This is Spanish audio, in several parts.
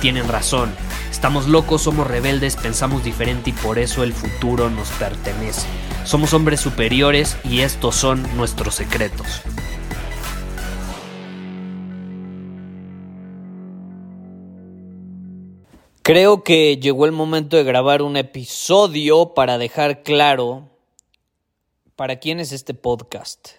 tienen razón. Estamos locos, somos rebeldes, pensamos diferente y por eso el futuro nos pertenece. Somos hombres superiores y estos son nuestros secretos. Creo que llegó el momento de grabar un episodio para dejar claro para quién es este podcast.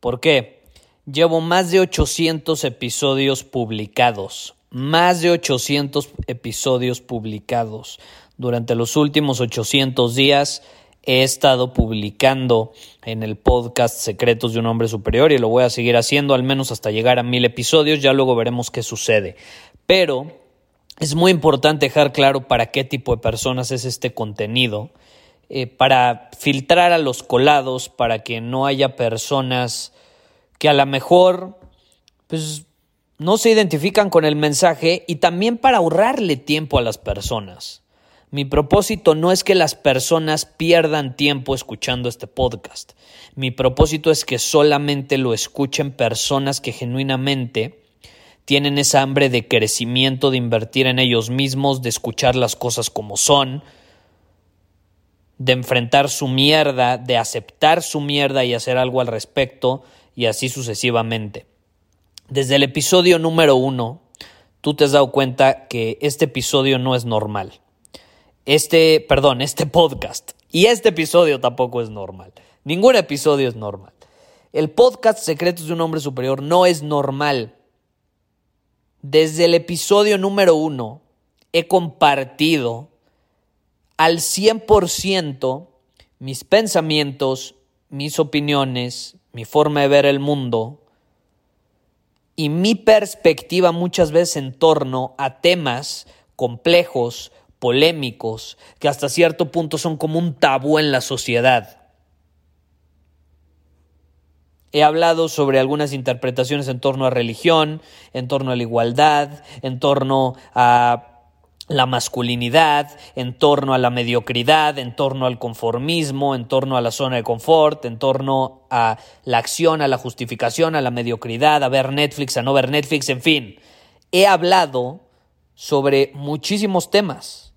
¿Por qué? Llevo más de 800 episodios publicados. Más de 800 episodios publicados. Durante los últimos 800 días he estado publicando en el podcast Secretos de un Hombre Superior y lo voy a seguir haciendo al menos hasta llegar a mil episodios. Ya luego veremos qué sucede. Pero es muy importante dejar claro para qué tipo de personas es este contenido, eh, para filtrar a los colados, para que no haya personas que a lo mejor pues, no se identifican con el mensaje y también para ahorrarle tiempo a las personas. Mi propósito no es que las personas pierdan tiempo escuchando este podcast. Mi propósito es que solamente lo escuchen personas que genuinamente tienen esa hambre de crecimiento, de invertir en ellos mismos, de escuchar las cosas como son, de enfrentar su mierda, de aceptar su mierda y hacer algo al respecto, y así sucesivamente. Desde el episodio número uno, tú te has dado cuenta que este episodio no es normal. Este, perdón, este podcast. Y este episodio tampoco es normal. Ningún episodio es normal. El podcast Secretos de un Hombre Superior no es normal desde el episodio número uno he compartido al 100% mis pensamientos, mis opiniones, mi forma de ver el mundo y mi perspectiva muchas veces en torno a temas complejos, polémicos, que hasta cierto punto son como un tabú en la sociedad. He hablado sobre algunas interpretaciones en torno a religión, en torno a la igualdad, en torno a la masculinidad, en torno a la mediocridad, en torno al conformismo, en torno a la zona de confort, en torno a la acción, a la justificación, a la mediocridad, a ver Netflix, a no ver Netflix, en fin. He hablado sobre muchísimos temas.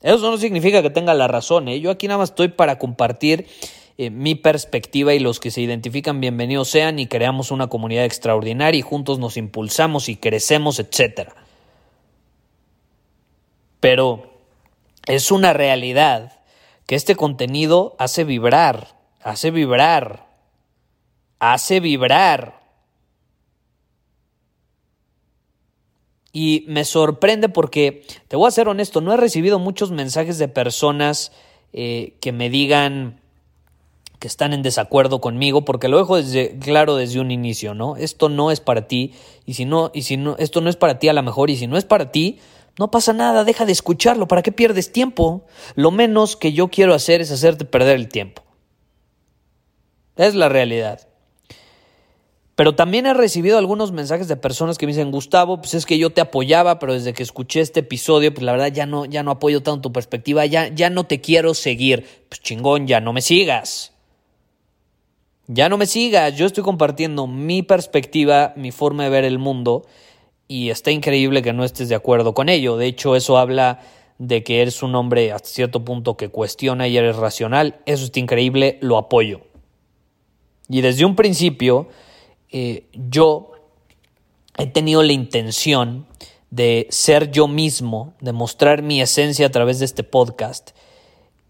Eso no significa que tenga la razón. ¿eh? Yo aquí nada más estoy para compartir eh, mi perspectiva y los que se identifican bienvenidos sean y creamos una comunidad extraordinaria y juntos nos impulsamos y crecemos, etc. Pero es una realidad que este contenido hace vibrar, hace vibrar, hace vibrar. Y me sorprende porque, te voy a ser honesto, no he recibido muchos mensajes de personas eh, que me digan, que están en desacuerdo conmigo, porque lo dejo desde, claro desde un inicio, ¿no? Esto no es para ti, y si no, y si no, esto no es para ti a lo mejor, y si no es para ti, no pasa nada, deja de escucharlo, ¿para qué pierdes tiempo? Lo menos que yo quiero hacer es hacerte perder el tiempo. Es la realidad. Pero también he recibido algunos mensajes de personas que me dicen, Gustavo, pues es que yo te apoyaba, pero desde que escuché este episodio, pues la verdad ya no, ya no apoyo tanto tu perspectiva, ya, ya no te quiero seguir. Pues chingón, ya no me sigas. Ya no me sigas, yo estoy compartiendo mi perspectiva, mi forma de ver el mundo y está increíble que no estés de acuerdo con ello. De hecho, eso habla de que eres un hombre hasta cierto punto que cuestiona y eres racional. Eso está increíble, lo apoyo. Y desde un principio, eh, yo he tenido la intención de ser yo mismo, de mostrar mi esencia a través de este podcast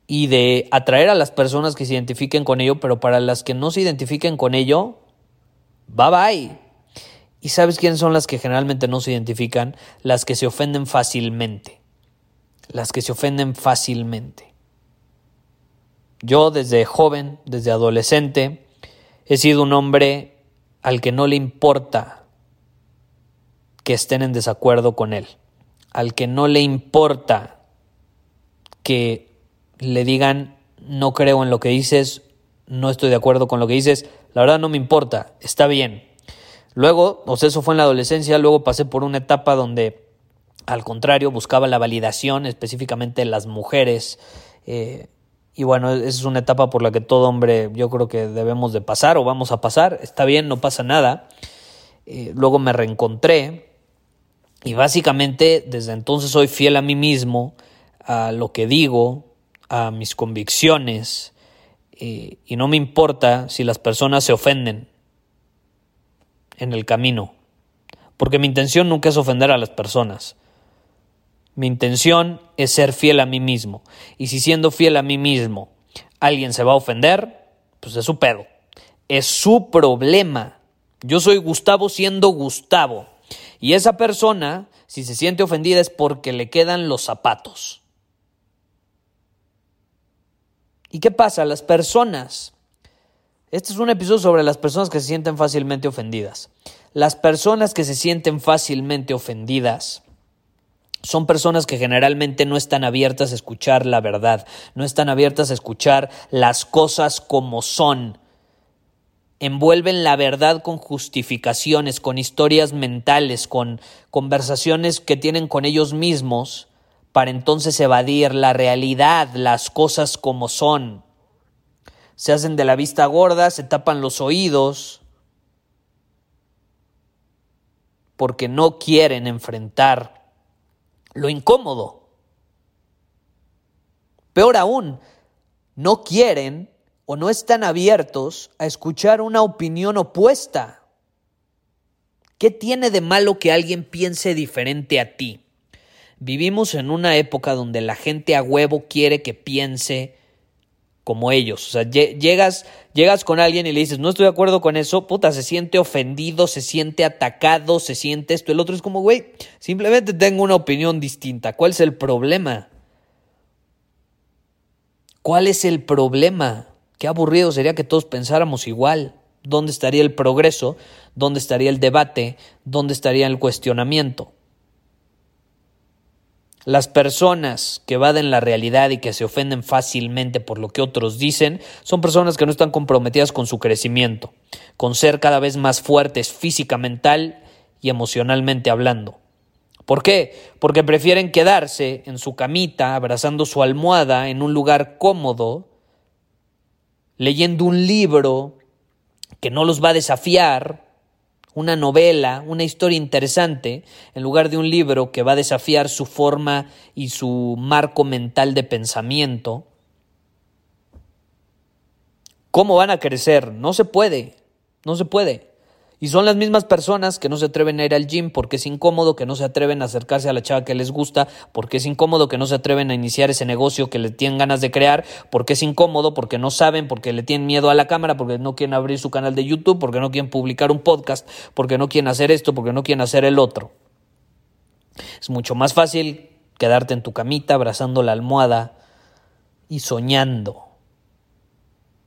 y de atraer a las personas que se identifiquen con ello, pero para las que no se identifiquen con ello, bye bye. ¿Y sabes quiénes son las que generalmente no se identifican? Las que se ofenden fácilmente. las que se ofenden fácilmente. Yo desde joven, desde adolescente, he sido un hombre al que no le importa que estén en desacuerdo con él, al que no le importa que le digan no creo en lo que dices, no estoy de acuerdo con lo que dices, la verdad no me importa, está bien. Luego, o sea, eso fue en la adolescencia, luego pasé por una etapa donde al contrario, buscaba la validación, específicamente las mujeres. Eh, y bueno, esa es una etapa por la que todo hombre yo creo que debemos de pasar o vamos a pasar. Está bien, no pasa nada. Eh, luego me reencontré y básicamente desde entonces soy fiel a mí mismo, a lo que digo, a mis convicciones eh, y no me importa si las personas se ofenden en el camino, porque mi intención nunca es ofender a las personas. Mi intención es ser fiel a mí mismo. Y si siendo fiel a mí mismo alguien se va a ofender, pues es su pedo. Es su problema. Yo soy Gustavo siendo Gustavo. Y esa persona, si se siente ofendida, es porque le quedan los zapatos. ¿Y qué pasa? Las personas. Este es un episodio sobre las personas que se sienten fácilmente ofendidas. Las personas que se sienten fácilmente ofendidas son personas que generalmente no están abiertas a escuchar la verdad, no están abiertas a escuchar las cosas como son. Envuelven la verdad con justificaciones, con historias mentales, con conversaciones que tienen con ellos mismos para entonces evadir la realidad, las cosas como son. Se hacen de la vista gorda, se tapan los oídos, porque no quieren enfrentar lo incómodo. Peor aún, no quieren o no están abiertos a escuchar una opinión opuesta. ¿Qué tiene de malo que alguien piense diferente a ti? Vivimos en una época donde la gente a huevo quiere que piense como ellos. O sea, llegas, llegas con alguien y le dices, no estoy de acuerdo con eso, puta, se siente ofendido, se siente atacado, se siente esto. El otro es como, güey, simplemente tengo una opinión distinta. ¿Cuál es el problema? ¿Cuál es el problema? Qué aburrido sería que todos pensáramos igual. ¿Dónde estaría el progreso? ¿Dónde estaría el debate? ¿Dónde estaría el cuestionamiento? Las personas que evaden la realidad y que se ofenden fácilmente por lo que otros dicen son personas que no están comprometidas con su crecimiento, con ser cada vez más fuertes física, mental y emocionalmente hablando. ¿Por qué? Porque prefieren quedarse en su camita, abrazando su almohada en un lugar cómodo, leyendo un libro que no los va a desafiar, una novela, una historia interesante, en lugar de un libro que va a desafiar su forma y su marco mental de pensamiento. ¿Cómo van a crecer? No se puede, no se puede. Y son las mismas personas que no se atreven a ir al gym porque es incómodo, que no se atreven a acercarse a la chava que les gusta, porque es incómodo, que no se atreven a iniciar ese negocio que le tienen ganas de crear, porque es incómodo, porque no saben, porque le tienen miedo a la cámara, porque no quieren abrir su canal de YouTube, porque no quieren publicar un podcast, porque no quieren hacer esto, porque no quieren hacer el otro. Es mucho más fácil quedarte en tu camita abrazando la almohada y soñando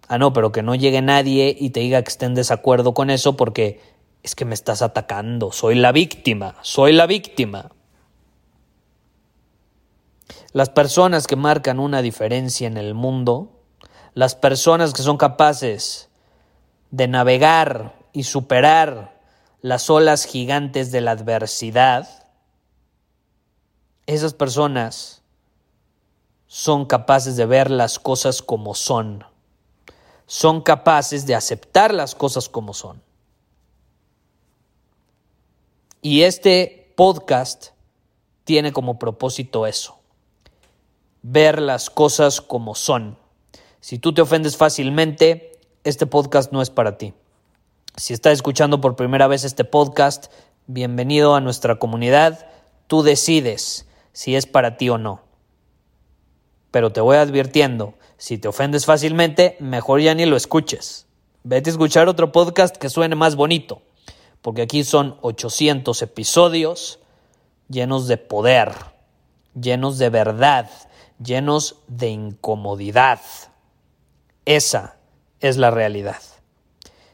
Ah, no, pero que no llegue nadie y te diga que esté en desacuerdo con eso porque es que me estás atacando, soy la víctima, soy la víctima. Las personas que marcan una diferencia en el mundo, las personas que son capaces de navegar y superar las olas gigantes de la adversidad, esas personas son capaces de ver las cosas como son son capaces de aceptar las cosas como son. Y este podcast tiene como propósito eso, ver las cosas como son. Si tú te ofendes fácilmente, este podcast no es para ti. Si estás escuchando por primera vez este podcast, bienvenido a nuestra comunidad. Tú decides si es para ti o no. Pero te voy advirtiendo, si te ofendes fácilmente, mejor ya ni lo escuches. Vete a escuchar otro podcast que suene más bonito, porque aquí son 800 episodios llenos de poder, llenos de verdad, llenos de incomodidad. Esa es la realidad.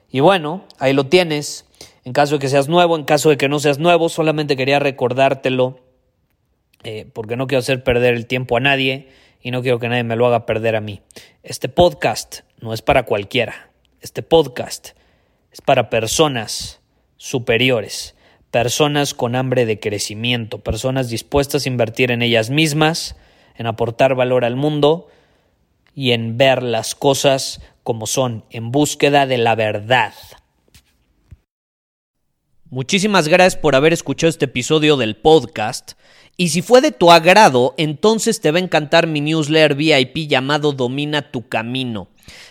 Y bueno, ahí lo tienes. En caso de que seas nuevo, en caso de que no seas nuevo, solamente quería recordártelo eh, porque no quiero hacer perder el tiempo a nadie y no quiero que nadie me lo haga perder a mí. Este podcast no es para cualquiera. Este podcast es para personas superiores, personas con hambre de crecimiento, personas dispuestas a invertir en ellas mismas, en aportar valor al mundo y en ver las cosas como son, en búsqueda de la verdad. Muchísimas gracias por haber escuchado este episodio del podcast. Y si fue de tu agrado, entonces te va a encantar mi newsletter VIP llamado Domina tu Camino.